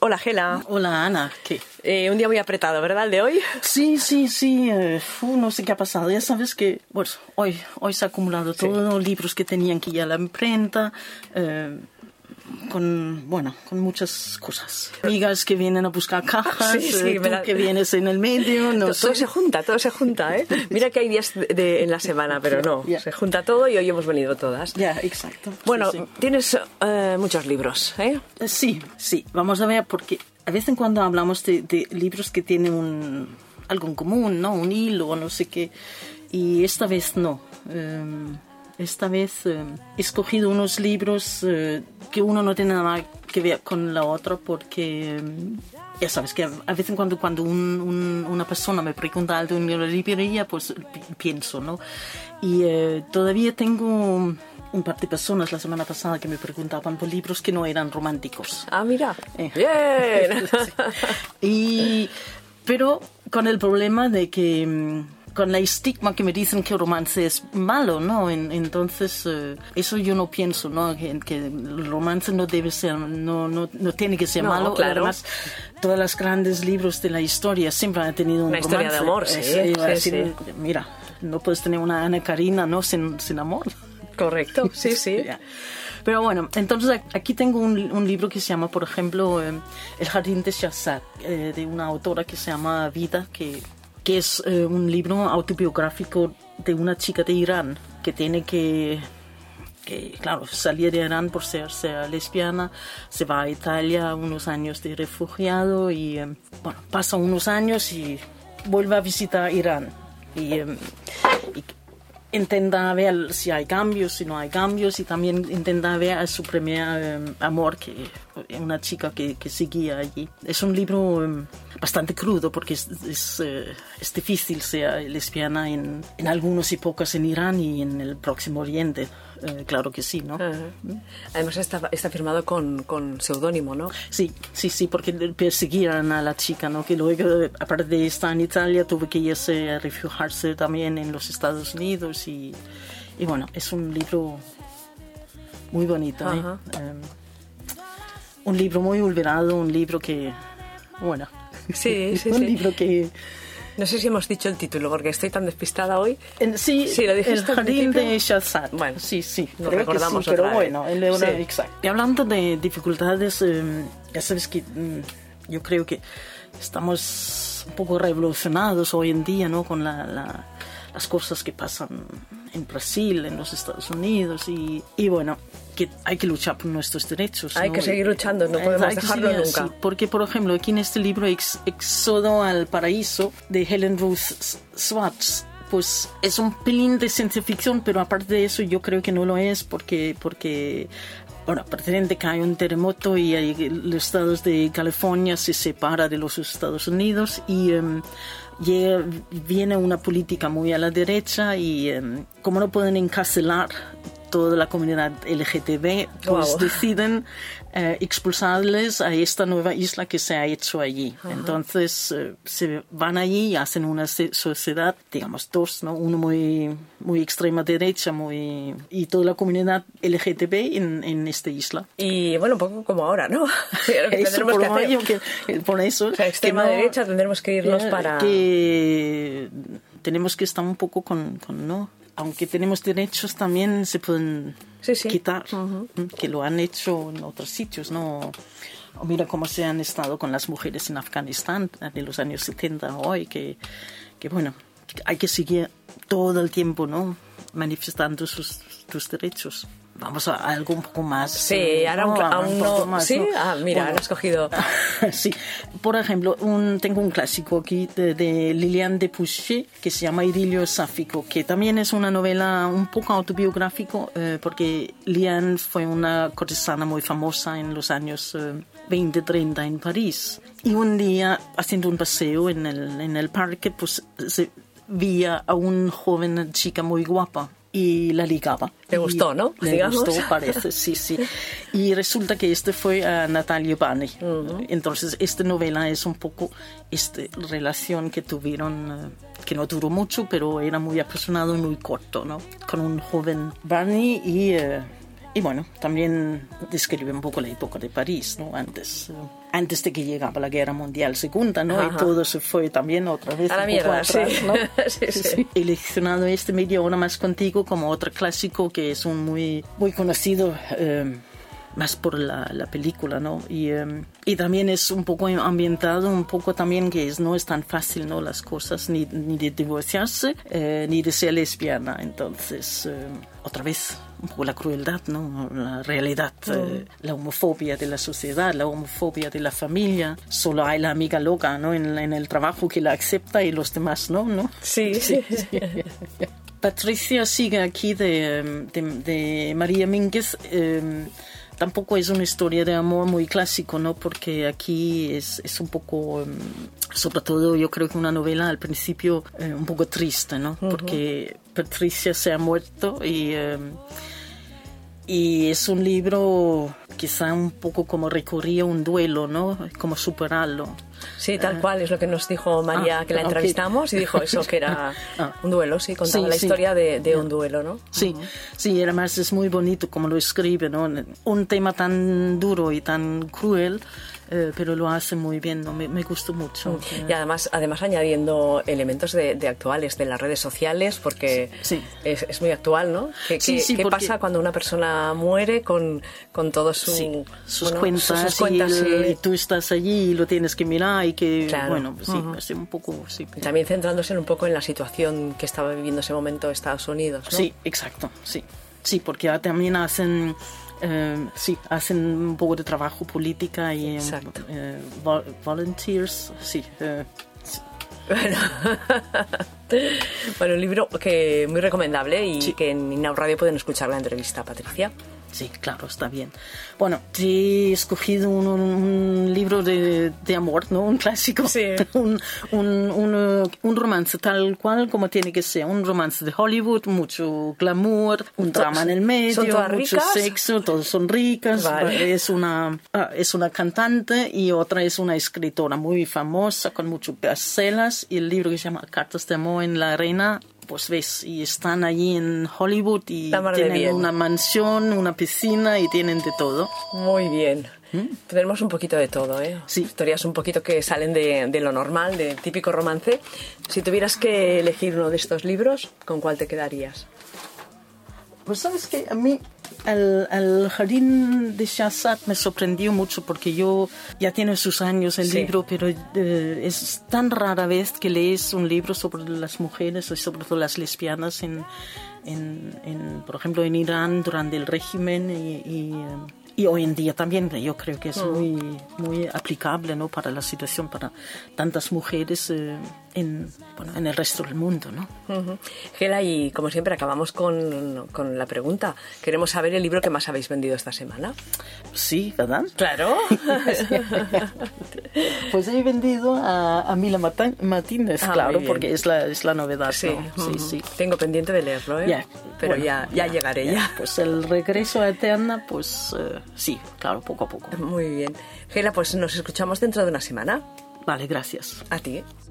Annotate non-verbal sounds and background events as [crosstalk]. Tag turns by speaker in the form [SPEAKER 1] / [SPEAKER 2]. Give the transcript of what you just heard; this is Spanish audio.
[SPEAKER 1] Hola, Gela.
[SPEAKER 2] Hola, Ana. ¿Qué?
[SPEAKER 1] Eh, un día muy apretado, ¿verdad, el de hoy?
[SPEAKER 2] Sí, sí, sí. fu, no sé qué ha pasado. Ya sabes que, bueno, hoy, hoy se ha acumulado todos los libros que tenían que ir a la imprenta. eh, con, bueno, con muchas cosas. Amigas que vienen a buscar cajas,
[SPEAKER 1] Sí, sí,
[SPEAKER 2] eh, tú
[SPEAKER 1] la-
[SPEAKER 2] que vienes en el medio, no
[SPEAKER 1] todo
[SPEAKER 2] sé.
[SPEAKER 1] se junta, todo se junta, ¿eh? Mira que hay días de, de- en la semana, pero no.
[SPEAKER 2] Ya.
[SPEAKER 1] Se junta todo y hoy hemos venido todas.
[SPEAKER 2] Ya, exacto.
[SPEAKER 1] Bueno,
[SPEAKER 2] Sí,
[SPEAKER 1] tienes eh, muchos libros, ¿eh?
[SPEAKER 2] Eh, Sí, sí, vamos a ver, porque a veces en cuando hablamos de, de libros que tienen un, algo en común, ¿no? Un hilo o no sé qué, y esta vez no. Eh, esta vez eh, he escogido unos libros eh, que uno no tiene nada que ver con la otra porque... eh, ya sabes que a veces cuando, cuando un- un- una persona me pregunta algo en la librería, pues pi- pienso, ¿no? Y eh, todavía tengo un par de personas la semana pasada que me preguntaban por libros que no eran románticos.
[SPEAKER 1] Ah, mira.
[SPEAKER 2] Eh.
[SPEAKER 1] Bien. [laughs]
[SPEAKER 2] Y, pero con el problema de que, mm, con la estigma que me dicen que el romance es malo, ¿no? En- entonces, eh, eso yo no pienso, ¿no? Que, que el romance no debe ser, no, no, no tiene que ser
[SPEAKER 1] No,
[SPEAKER 2] malo.
[SPEAKER 1] claro.
[SPEAKER 2] Además, todos los grandes libros de la historia siempre han tenido un
[SPEAKER 1] Una historia de
[SPEAKER 2] romance.
[SPEAKER 1] amor, sí,
[SPEAKER 2] Eh,
[SPEAKER 1] sí,
[SPEAKER 2] decir, Mira, no puedes tener una Ana Karina, ¿no? Sin, sin amor.
[SPEAKER 1] Correcto, [laughs] sí, sí.
[SPEAKER 2] Pero bueno, entonces aquí tengo un, un libro que se llama, por ejemplo, eh, El jardín de Shahzad, eh, de una autora que se llama Vida, que, que es eh, un libro autobiográfico de una chica de Irán que tiene que, que, claro, salir de Irán por ser, ser lesbiana, se va a Italia unos años de refugiado y, eh, bueno, pasa unos años y vuelve a visitar Irán. Y, eh, y intenta ver si hay cambios, si no hay cambios, y también intenta ver a su primer eh, amor, que una chica que, que seguía allí. Es un libro eh, bastante crudo porque es, es, eh, es difícil ser lesbiana en, en algunas épocas en Irán y en el Próximo Oriente. Eh, claro que sí, ¿no?
[SPEAKER 1] Ajá. Además está, está firmado con, con seudónimo, ¿no?
[SPEAKER 2] Sí, sí, sí, porque perseguían a la chica, ¿no? Que luego, eh, aparte de estar en Italia, tuvo que irse a refugiarse también en los Estados Unidos y, y bueno, es un libro muy bonito, ¿eh?
[SPEAKER 1] Ajá.
[SPEAKER 2] Un libro muy olvidado, un libro que, bueno,
[SPEAKER 1] Sí, [laughs] sí,
[SPEAKER 2] un
[SPEAKER 1] sí.
[SPEAKER 2] libro que,
[SPEAKER 1] No sé si hemos dicho el título porque estoy tan despistada hoy.
[SPEAKER 2] en- sí,
[SPEAKER 1] Sí, lo dijiste
[SPEAKER 2] el jardín de Shahzad.
[SPEAKER 1] Bueno,
[SPEAKER 2] sí, sí,
[SPEAKER 1] nos
[SPEAKER 2] creo que
[SPEAKER 1] recordamos
[SPEAKER 2] sí, pero
[SPEAKER 1] vez.
[SPEAKER 2] bueno, el de una-
[SPEAKER 1] Sí.
[SPEAKER 2] exacto. Y hablando de dificultades, eh, ya sabes que mm, yo creo que estamos un poco revolucionados hoy en día, ¿no? Con la- la- las cosas que pasan en Brasil, en los Estados Unidos y, y bueno, que hay que luchar por nuestros derechos.
[SPEAKER 1] Hay
[SPEAKER 2] ¿no?
[SPEAKER 1] que seguir luchando, no
[SPEAKER 2] eh,
[SPEAKER 1] podemos dejarlo nunca.
[SPEAKER 2] así, porque, por ejemplo, aquí en este libro, Ex- Éxodo al Paraíso, de Helen Ruth Swartz, pues es un pelín de ciencia ficción, pero aparte de eso yo creo que no lo es porque, porque bueno, pretende que hay un terremoto y los estados de California se separa de los Estados Unidos y em, llega- viene una política muy a la derecha y em, como no pueden encarcelar toda la comunidad LGTB, pues
[SPEAKER 1] Guau.
[SPEAKER 2] deciden eh, expulsarles a esta nueva isla que se ha hecho allí. Entonces eh, se van allí y hacen una sociedad, digamos dos, ¿no? Uno muy, muy extrema derecha muy, y toda la comunidad LGTB en, en esta isla.
[SPEAKER 1] Y bueno, un poco como ahora, ¿no? [laughs] Que
[SPEAKER 2] Eso, por,
[SPEAKER 1] que
[SPEAKER 2] que- por eso
[SPEAKER 1] O sea, extrema
[SPEAKER 2] no-
[SPEAKER 1] derecha tendremos que irnos para...
[SPEAKER 2] que tenemos que estar un poco con, con no aunque tenemos derechos también se pueden
[SPEAKER 1] Sí, sí.
[SPEAKER 2] quitar que lo han hecho en otros sitios no mira cómo se han estado con las mujeres en Afganistán de los años 70 a hoy que, que bueno hay que seguir todo el tiempo no manifestando sus, sus derechos vamos a algo un poco más
[SPEAKER 1] Sí,
[SPEAKER 2] eh,
[SPEAKER 1] ahora un-
[SPEAKER 2] ¿no? Un poco más,
[SPEAKER 1] ¿Sí?
[SPEAKER 2] ¿no?
[SPEAKER 1] Ah, mira,
[SPEAKER 2] Bueno,
[SPEAKER 1] han escogido... [laughs]
[SPEAKER 2] sí, por ejemplo, un, tengo un clásico aquí de, de Liliane de Pouchet que se llama Idilio Sáfico, que también es una novela un poco autobiográfico eh, porque Liliane fue una cortesana muy famosa en los años eh, 20-30 en París. Y un día, haciendo un paseo en el, en el parque, pues se veía a una joven chica muy guapa y la ligaba.
[SPEAKER 1] Le gustó, ¿no?
[SPEAKER 2] Le
[SPEAKER 1] Digamos.
[SPEAKER 2] gustó, parece, sí, sí. Y resulta que este fue a Natalia Bani. Entonces, esta novela es un poco esta relación que tuvieron, eh, que no duró mucho, pero era muy apasionado y muy corto, ¿no? Con un joven Barney y... eh, y bueno, también describe un poco la época de París, ¿no? Antes, eh, antes de que llegaba la Guerra Mundial Segunda, ¿no? Y todo se fue también otra vez
[SPEAKER 1] a la
[SPEAKER 2] un
[SPEAKER 1] mierda,
[SPEAKER 2] poco atrás,
[SPEAKER 1] sí.
[SPEAKER 2] ¿no? [laughs]
[SPEAKER 1] Sí, sí.
[SPEAKER 2] He seleccionado este Media Hora Más Contigo como otro clásico que es un muy, muy conocido... eh, más por la, la película, ¿no? Y, eh, y también es un poco ambientado, un poco también que es, no es tan fácil, ¿no? Las cosas, ni, ni de divorciarse, eh, ni de ser lesbiana. Entonces, eh, otra vez, un poco la crueldad, ¿no? La realidad, eh, la homofobia de la sociedad, la homofobia de la familia. Solo hay la amiga loca, ¿no? En, en el trabajo que la acepta y los demás no, ¿no?
[SPEAKER 1] Sí. [laughs]
[SPEAKER 2] Sí, sí. Patricia sigue aquí de, de, de María Mínguez. eh, tampoco es una historia de amor muy clásico, ¿no? Porque aquí es, es un poco, um, sobre todo yo creo que una novela al principio eh, un poco triste, ¿no? Porque Patricia se ha muerto y... um, y es un libro quizá un poco como recurría a un duelo, ¿no? Como superarlo.
[SPEAKER 1] Sí, tal cual, es lo que nos dijo María,
[SPEAKER 2] ah,
[SPEAKER 1] que la entrevistamos y dijo eso, que era [laughs]
[SPEAKER 2] Ah.
[SPEAKER 1] un duelo, sí, contaba
[SPEAKER 2] Sí,
[SPEAKER 1] la
[SPEAKER 2] sí.
[SPEAKER 1] historia de, de un duelo, ¿no?
[SPEAKER 2] Sí, sí, y además es muy bonito como lo escribe, ¿no? Un tema tan duro y tan cruel, eh, pero lo hace muy bien, ¿no? Me, me gustó mucho.
[SPEAKER 1] Y además, además añadiendo elementos de, de actuales, de las redes sociales, porque
[SPEAKER 2] Sí.
[SPEAKER 1] es, es muy actual, ¿no? ¿Qué,
[SPEAKER 2] Sí,
[SPEAKER 1] qué-
[SPEAKER 2] sí,
[SPEAKER 1] qué
[SPEAKER 2] porque-
[SPEAKER 1] pasa cuando una persona muere con, con todos su,
[SPEAKER 2] Sí, sus
[SPEAKER 1] bueno,
[SPEAKER 2] cuentas,
[SPEAKER 1] sus cuentas,
[SPEAKER 2] y, el-
[SPEAKER 1] sí.
[SPEAKER 2] y tú estás allí y lo tienes que mirar y que,
[SPEAKER 1] Claro.
[SPEAKER 2] bueno, pues sí,
[SPEAKER 1] Ujú.
[SPEAKER 2] así un poco, sí.
[SPEAKER 1] Y También centrándose un poco en la situación que estaba viviendo ese momento Estados Unidos, ¿no?
[SPEAKER 2] Sí, exacto, sí. Sí, porque también hacen, eh, sí, hacen un poco de trabajo política y eh, volunteers, sí. eh, sí.
[SPEAKER 1] Bueno. [laughs] bueno, un libro que muy recomendable y
[SPEAKER 2] Sí.
[SPEAKER 1] que en Inau Radio pueden escuchar la entrevista, Patricia.
[SPEAKER 2] Sí, claro, está bien. Bueno, he escogido un, un- un libro de, de amor, ¿no? Un clásico.
[SPEAKER 1] Sí. [laughs]
[SPEAKER 2] Un, un, romance tal cual como tiene que ser. Un romance de Hollywood, mucho glamour, un drama en el medio,
[SPEAKER 1] ¿son todas
[SPEAKER 2] mucho
[SPEAKER 1] ricas?
[SPEAKER 2] sexo, todos son ricas.
[SPEAKER 1] Vale.
[SPEAKER 2] Es, una, ah, es una cantante y otra es una escritora muy famosa con muchos bestsellers. Y el libro que se llama Cartas de amor en la arena pues ves, y están allí en Hollywood y tienen
[SPEAKER 1] bien.
[SPEAKER 2] una mansión, una piscina y tienen de todo.
[SPEAKER 1] Muy bien. Tenemos un poquito de todo, ¿eh?
[SPEAKER 2] ¿Mm? Sí.
[SPEAKER 1] Historias un poquito que salen de, de lo normal, del típico romance. Si tuvieras que elegir uno de estos libros, ¿con cuál te quedarías?
[SPEAKER 2] Pues sabes que a mí el, el jardín de Shahzad me sorprendió mucho porque yo ya tiene sus años el
[SPEAKER 1] Sí.
[SPEAKER 2] libro, pero eh, es tan rara vez que lees un libro sobre las mujeres y sobre todo las lesbianas en, en, en, por ejemplo, en Irán durante el régimen y, y, eh, y hoy en día también. Yo creo que es muy, muy aplicable ¿no? para la situación para tantas mujeres eh, en, bueno, en el resto del mundo. ¿no?
[SPEAKER 1] Ujú. Gela, y como siempre acabamos con, con la pregunta. Queremos saber el libro que más habéis vendido esta semana.
[SPEAKER 2] Sí, ¿verdad?
[SPEAKER 1] Claro. [laughs]
[SPEAKER 2] Pues he vendido a, a Mila Mata- Martínez,
[SPEAKER 1] Ah,
[SPEAKER 2] claro, porque es la, es la novedad.
[SPEAKER 1] sí,
[SPEAKER 2] ¿no? sí,
[SPEAKER 1] ujú.
[SPEAKER 2] sí.
[SPEAKER 1] Tengo pendiente de leerlo, ¿eh?
[SPEAKER 2] Ya,
[SPEAKER 1] Pero
[SPEAKER 2] bueno,
[SPEAKER 1] ya, ya, llegaré, ya.
[SPEAKER 2] Pues el regreso a Eterna, pues eh, sí, claro, poco a poco.
[SPEAKER 1] Muy bien. Gela, pues nos escuchamos dentro de una semana.
[SPEAKER 2] Vale, gracias.
[SPEAKER 1] A ti.